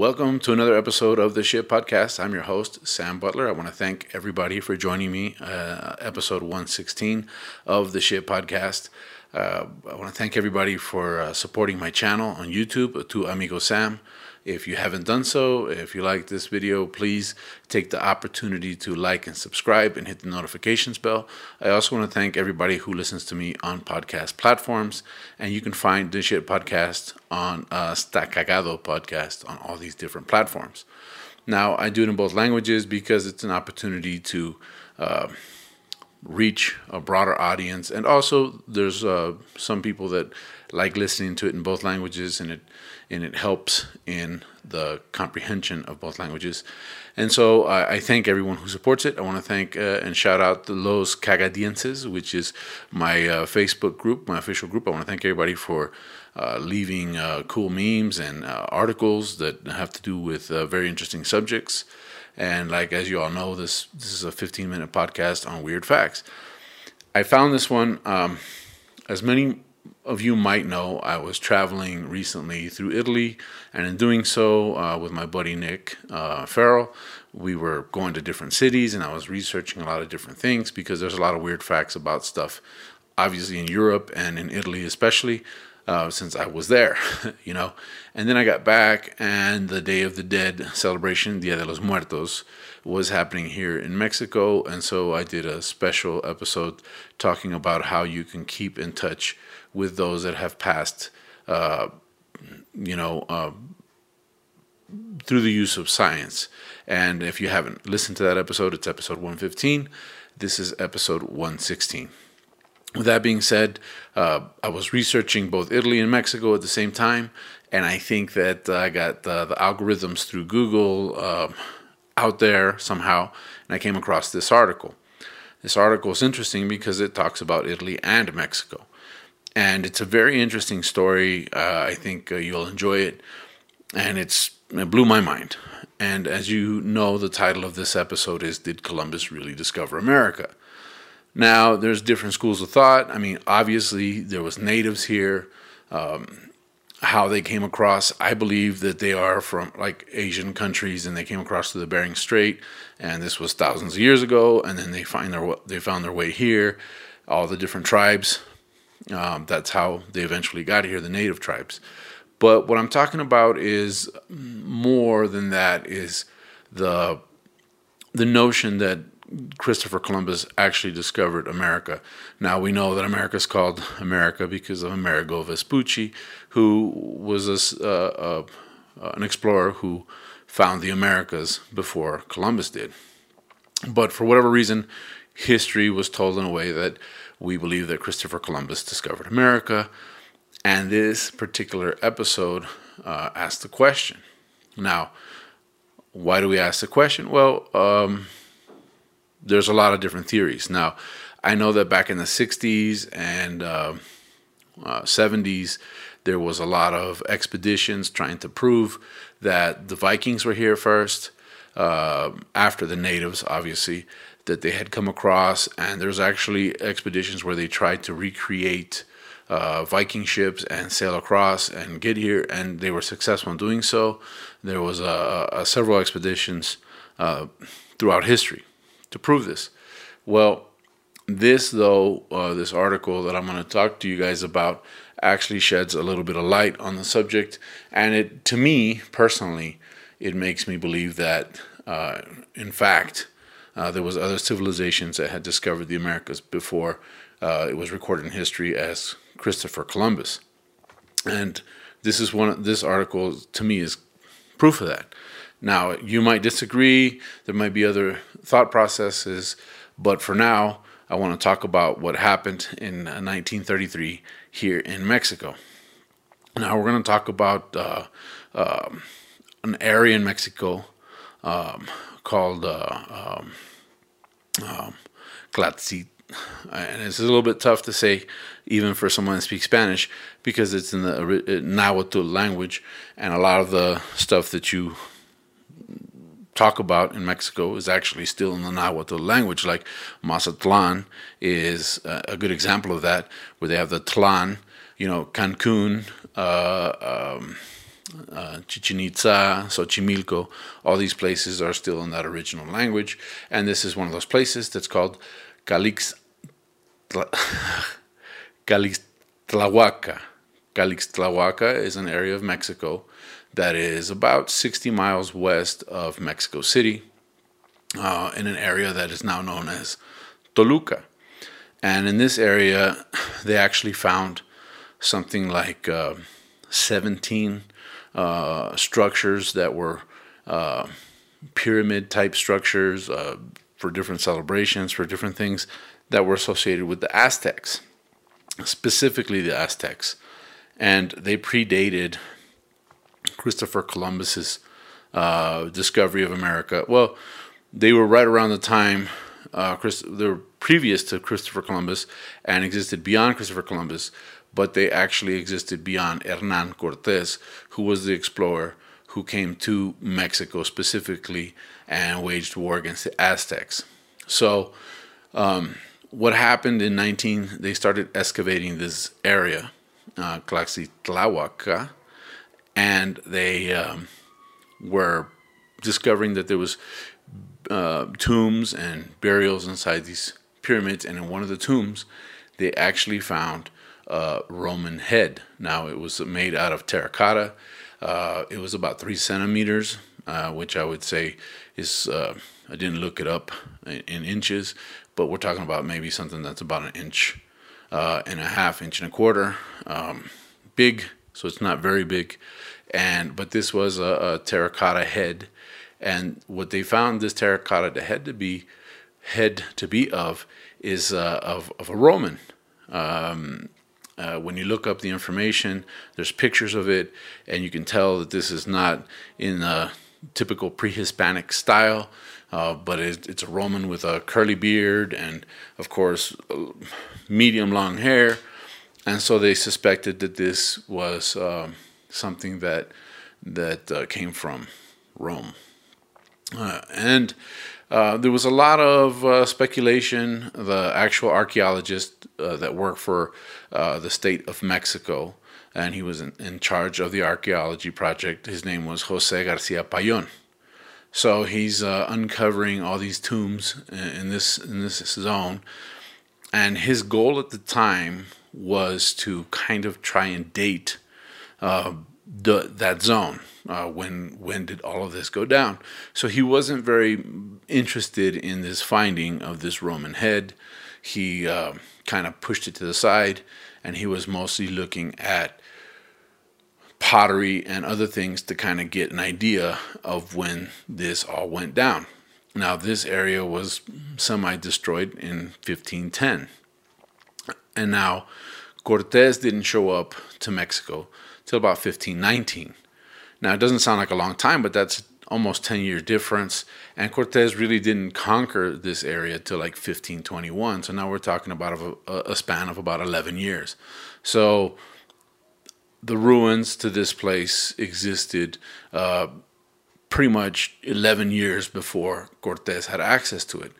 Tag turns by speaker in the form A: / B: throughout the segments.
A: Welcome to another episode of the Shit Podcast. I'm your host, Sam Butler. I want to thank everybody for joining me, uh, episode 116 of the Shit Podcast. Uh, I want to thank everybody for uh, supporting my channel on YouTube, Tu Amigo Sam. If you haven't done so, if you like this video, please take the opportunity to like and subscribe and hit the notifications bell. I also want to thank everybody who listens to me on podcast platforms. And you can find this shit podcast on uh, podcast on all these different platforms. Now, I do it in both languages because it's an opportunity to. Uh, reach a broader audience and also there's uh, some people that like listening to it in both languages and it and it helps in the comprehension of both languages and so I, thank everyone who supports it I want to thank uh, and shout out the Los Cagadienses which is my uh, Facebook group my official group I want to thank everybody for uh, leaving uh, cool memes and uh, articles that have to do with very interesting subjects and like as you all know, this this is a 15 minute podcast on weird facts. I found this one. Um, as many of you might know, I was traveling recently through Italy, and in doing so, uh, with my buddy Nick uh, Farrell, we were going to different cities, and I was researching a lot of different things because there's a lot of weird facts about stuff, obviously in Europe and in Italy especially uh, since I was there, you know. And then I got back, and the Day of the Dead celebration, Dia de los Muertos, was happening here in Mexico. And so I did a special episode talking about how you can keep in touch with those that have passed, uh, you know, uh, through the use of science. And if you haven't listened to that episode, it's episode 115. This is episode 116 with that being said, uh, I was researching both Italy and Mexico at the same time, and I think that uh, I got the, the, algorithms through Google uh, out there somehow, and I came across this article. This article is interesting because it talks about Italy and Mexico, and it's a very interesting story. Uh, I think uh, you'll enjoy it, and it's it blew my mind. And as you know, the title of this episode is "Did Columbus Really Discover America?" Now, there's different schools of thought. I mean, obviously, there was natives here. Um, how they came across, I believe that they are from like Asian countries, and they came across to the Bering Strait, and this was thousands of years ago. And then they find their they found their way here. All the different tribes. Um, that's how they eventually got here, the native tribes. But what I'm talking about is more than that. Is the the notion that Christopher Columbus actually discovered America. Now we know that America is called America because of Amerigo Vespucci, who was a, uh, uh, an explorer who found the Americas before Columbus did. But for whatever reason, history was told in a way that we believe that Christopher Columbus discovered America. And this particular episode uh, asked the question. Now, why do we ask the question? Well, um, there's a lot of different theories. Now, I know that back in the 60s and uh, uh, 70s, there was a lot of expeditions trying to prove that the Vikings were here first, uh, after the natives, obviously, that they had come across. And there's actually expeditions where they tried to recreate uh, Viking ships and sail across and get here, and they were successful in doing so. There was several expeditions uh, throughout history to prove this. Well, this though, uh, this article that I'm going to talk to you guys about actually sheds a little bit of light on the subject, and it, to me personally, it makes me believe that, uh, in fact, uh, there was other civilizations that had discovered the Americas before uh, it was recorded in history as Christopher Columbus, and this is one. Of this article to me is proof of that. Now, you might disagree, there might be other thought processes, but for now, I want to talk about what happened in 1933 uh, here in Mexico. Now, we're going to talk about uh, uh, an area in Mexico um, called uh, um, um, and it's a little bit tough to say even for someone that speaks Spanish because it's in the Nahuatl language, and a lot of the stuff that you talk about in Mexico is actually still in the Nahuatl language. Like Mazatlan is a good example of that, where they have the Tlan, you know, Cancun, uh, um, uh, Chichen Itza, Xochimilco, all these places are still in that original language. And this is one of those places that's called Calix, Calixtlahuaca. Calixtlahuaca is an area of Mexico that is about 60 miles west of Mexico City uh, in an area that is now known as Toluca. And in this area, they actually found something like uh, 17 uh, structures that were uh, pyramid type structures uh, for different celebrations, for different things that were associated with the Aztecs, specifically the Aztecs. And they predated Christopher Columbus's uh, discovery of America. Well, they were right around the time uh, Chris, they were previous to Christopher Columbus and existed beyond Christopher Columbus, but they actually existed beyond Hernan Cortez, who was the explorer who came to Mexico specifically and waged war against the Aztecs. So, um, what happened in 19? They started excavating this area, uh, and they um, were discovering that there was uh, tombs and burials inside these pyramids, and in one of the tombs, they actually found a Roman head. Now it was made out of terracotta. Uh, it was about three centimeters, uh, which I would say is uh, I didn't look it up in, in, inches, but we're talking about maybe something that's about an inch uh, and a half, inch and a quarter, um, big. So it's not very big, and but this was a, a terracotta head, and what they found this terracotta head to be head to be of is uh, of of a Roman. Um, uh, when you look up the information, there's pictures of it, and you can tell that this is not in a typical pre-Hispanic style, uh, but it, it's a Roman with a curly beard and, of course, medium long hair, and so they suspected that this was um, something that that uh, came from Rome, uh, and uh, there was a lot of uh, speculation. The actual archaeologist uh, that worked for uh, the state of Mexico, and he was in, in, charge of the archaeology project. His name was Jose Garcia Payon. So he's uncovering all these tombs in this in this zone, and his goal at the time was to kind of try and date uh, the, that zone uh, when when did all of this go down? So he wasn't very interested in this finding of this Roman head. He uh, kind of pushed it to the side, and he was mostly looking at pottery and other things to kind of get an idea of when this all went down. Now, this area was semi destroyed in 1510. And now, Cortez didn't show up to Mexico till about 1519. Now, it doesn't sound like a long time, but that's almost 10 year difference. And Cortez really didn't conquer this area till like 1521. So now we're talking about a, a span of about 11 years. So the ruins to this place existed uh, pretty much 11 years before Cortez had access to it.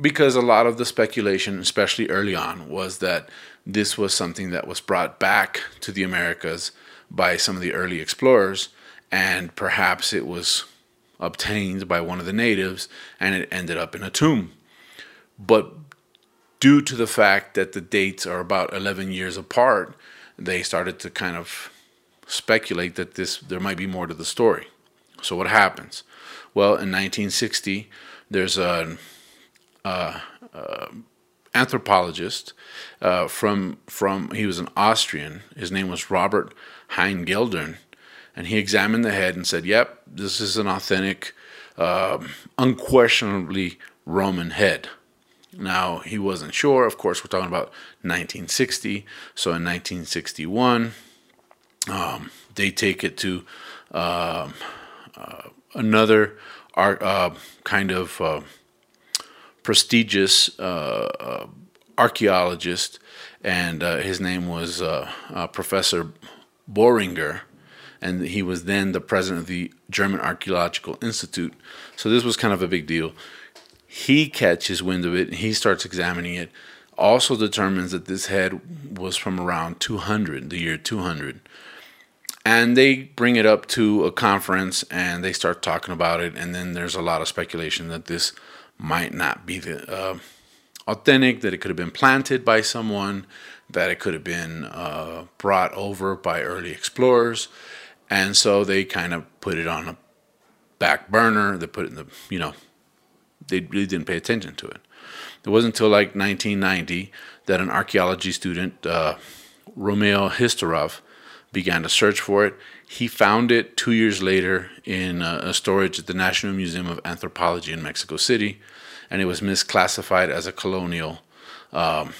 A: Because a lot of the speculation, especially early on, was that this was something that was brought back to the Americas by some of the early explorers and perhaps it was obtained by one of the natives and it ended up in a tomb. But due to the fact that the dates are about 11 years apart, they started to kind of speculate that this there might be more to the story. So what happens? Well, in 1960, there's an uh, uh, anthropologist uh, from from he was an Austrian. His name was Robert Heine-Geldern, and he examined the head and said, "Yep, this is an authentic, uh, unquestionably Roman head." Now he wasn't sure. Of course, we're talking about 1960. So in 1961, um, they take it to uh, uh, another art, uh, kind of uh, prestigious uh, archaeologist, and uh, his name was uh, uh, Professor Boehringer, and he was then the president of the German Archaeological Institute. So this was kind of a big deal. He catches wind of it and he starts examining it. Also determines that this head was from around 200, the year 200. And they bring it up to a conference and they start talking about it. And then there's a lot of speculation that this might not be the uh, authentic, that it could have been planted by someone, that it could have been uh, brought over by early explorers. And so they kind of put it on a back burner. They put it in the, you know, they really didn't pay attention to it. It wasn't until like 1990 that an archaeology student, uh, Romeo Hristov, began to search for it. He found it two years later in a storage at the National Museum of Anthropology in Mexico City and it was misclassified as a colonial um,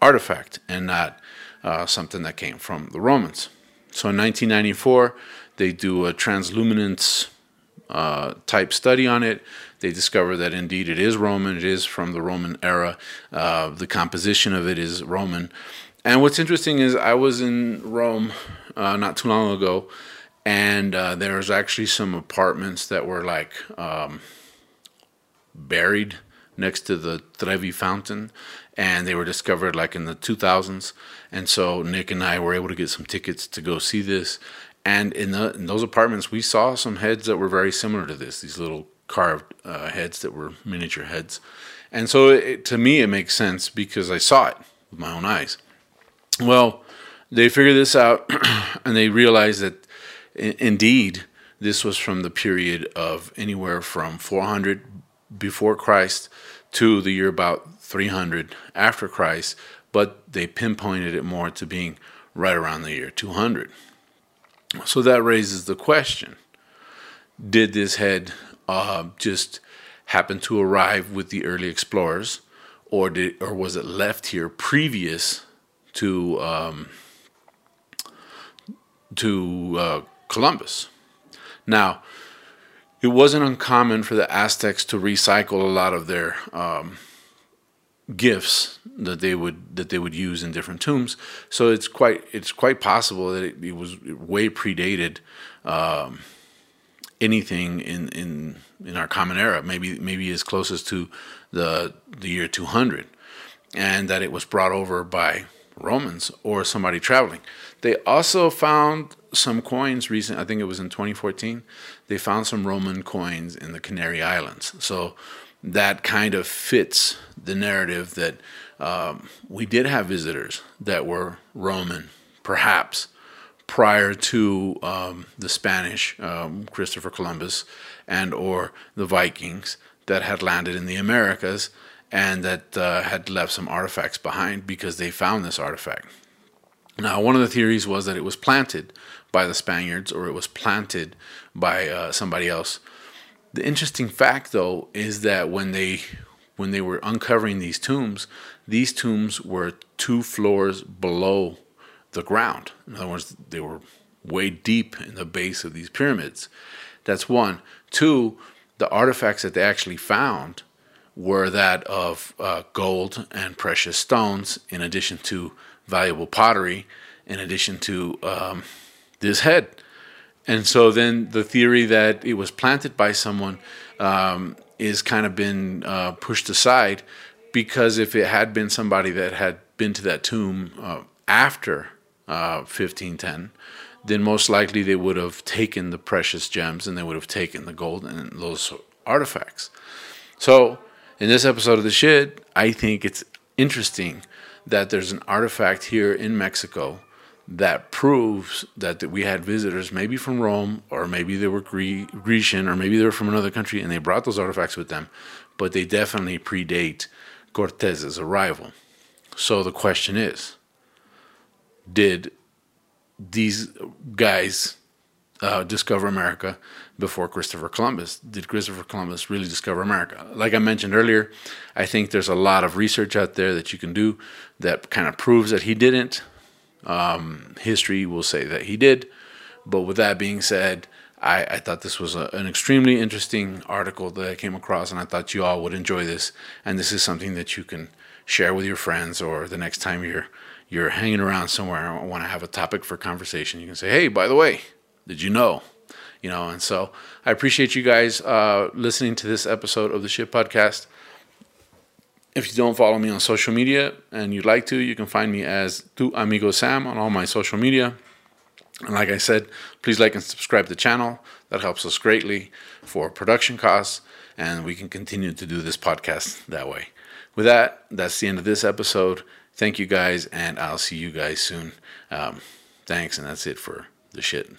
A: artifact and not uh, something that came from the Romans. So in 1994, they do a transluminance uh, type study on it. They discover that indeed it is Roman, it is from the Roman era. Uh, the composition of it is Roman. And what's interesting is I was in Rome uh, not too long ago, and uh, there was actually some apartments that were like um, buried next to the Trevi fountain, and they were discovered like in the 2000s. And so Nick and I were able to get some tickets to go see this. And in, the, in those apartments, we saw some heads that were very similar to this, these little carved uh, heads that were miniature heads. And so it, to me, it makes sense because I saw it with my own eyes. Well, they figured this out and they realized that indeed this was from the period of anywhere from 400 before Christ to the year about 300 after Christ, but they pinpointed it more to being right around the year 200. So that raises the question did this head uh, just happen to arrive with the early explorers, or, did, or was it left here previous to, um, to uh, Columbus? Now, it wasn't uncommon for the Aztecs to recycle a lot of their um, gifts that they would that they would use in different tombs. So it's quite it's quite possible that it, it was way predated um, anything in, in in our common era. Maybe maybe as close as to the the year 200, and that it was brought over by Romans or somebody traveling. They also found some coins recent. I think it was in 2014. They found some Roman coins in the Canary Islands. So that kind of fits the narrative that um, we did have visitors that were Roman, perhaps prior to um, the Spanish, um, Christopher Columbus, and or the Vikings that had landed in the Americas and that uh, had left some artifacts behind because they found this artifact. Now, one of the theories was that it was planted by the Spaniards or it was planted by uh, somebody else. The interesting fact, though, is that when they when they were uncovering these tombs, these tombs were two floors below the ground. In other words, they were way deep in the base of these pyramids. That's one. Two, the artifacts that they actually found were that of uh, gold and precious stones, in addition to valuable pottery, in addition to um, this head. And so then the theory that it was planted by someone um, is kind of been uh, pushed aside because if it had been somebody that had been to that tomb uh, after uh, 1510, then most likely they would have taken the precious gems and they would have taken the gold and those artifacts. So in this episode of the shit, I think it's interesting that there's an artifact here in Mexico that proves that, we had visitors, maybe from Rome, or maybe they were Gre- Grecian, or maybe they were from another country, and they brought those artifacts with them, but they definitely predate Cortez's arrival. So the question is did these guys uh, discover America before Christopher Columbus. Did Christopher Columbus really discover America? Like I mentioned earlier, I think there's a lot of research out there that you can do that kind of proves that he didn't. Um, history will say that he did. But with that being said, I, I thought this was a, an extremely interesting article that I came across, and I thought you all would enjoy this. And this is something that you can share with your friends, or the next time you're you're hanging around somewhere and want to have a topic for conversation, you can say, "Hey, by the way, did you know?" You know, and so I appreciate you guys uh, listening to this episode of the Shit Podcast. If you don't follow me on social media and you'd like to, you can find me as Tu Amigo Sam on all my social media. And like I said, please like and subscribe to the channel. That helps us greatly for production costs, and we can continue to do this podcast that way. With that, that's the end of this episode. Thank you guys, and I'll see you guys soon. Um, thanks, and that's it for the shit.